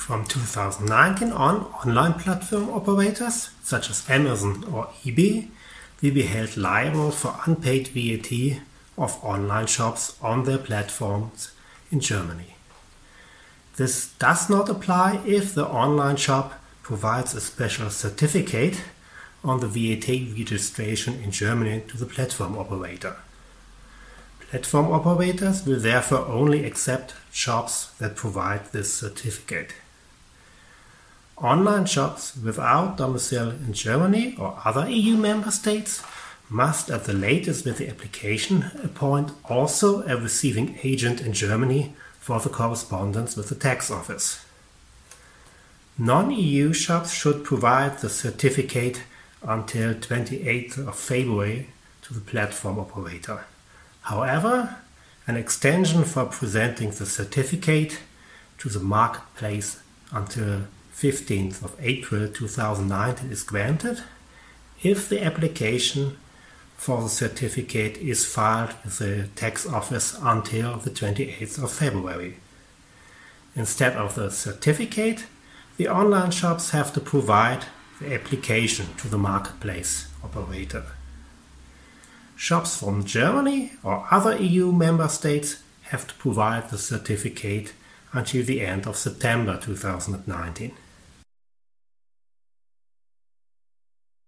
From 2019 on, online platform operators, such as Amazon or eBay, will be held liable for unpaid VAT of online shops on their platforms in Germany. This does not apply if the online shop provides a special certificate on the VAT registration in Germany to the platform operator. Platform operators will therefore only accept shops that provide this certificate. Online shops without domicile in Germany or other EU member states must at the latest with the application appoint also a receiving agent in Germany for the correspondence with the tax office. Non-EU shops should provide the certificate until 28th of February to the platform operator. However, an extension for presenting the certificate to the marketplace until 15th of April 2019 is granted if the application for the certificate is filed with the tax office until the 28th of February. Instead of the certificate, the online shops have to provide the application to the marketplace operator. Shops from Germany or other EU member states have to provide the certificate until the end of September 2019.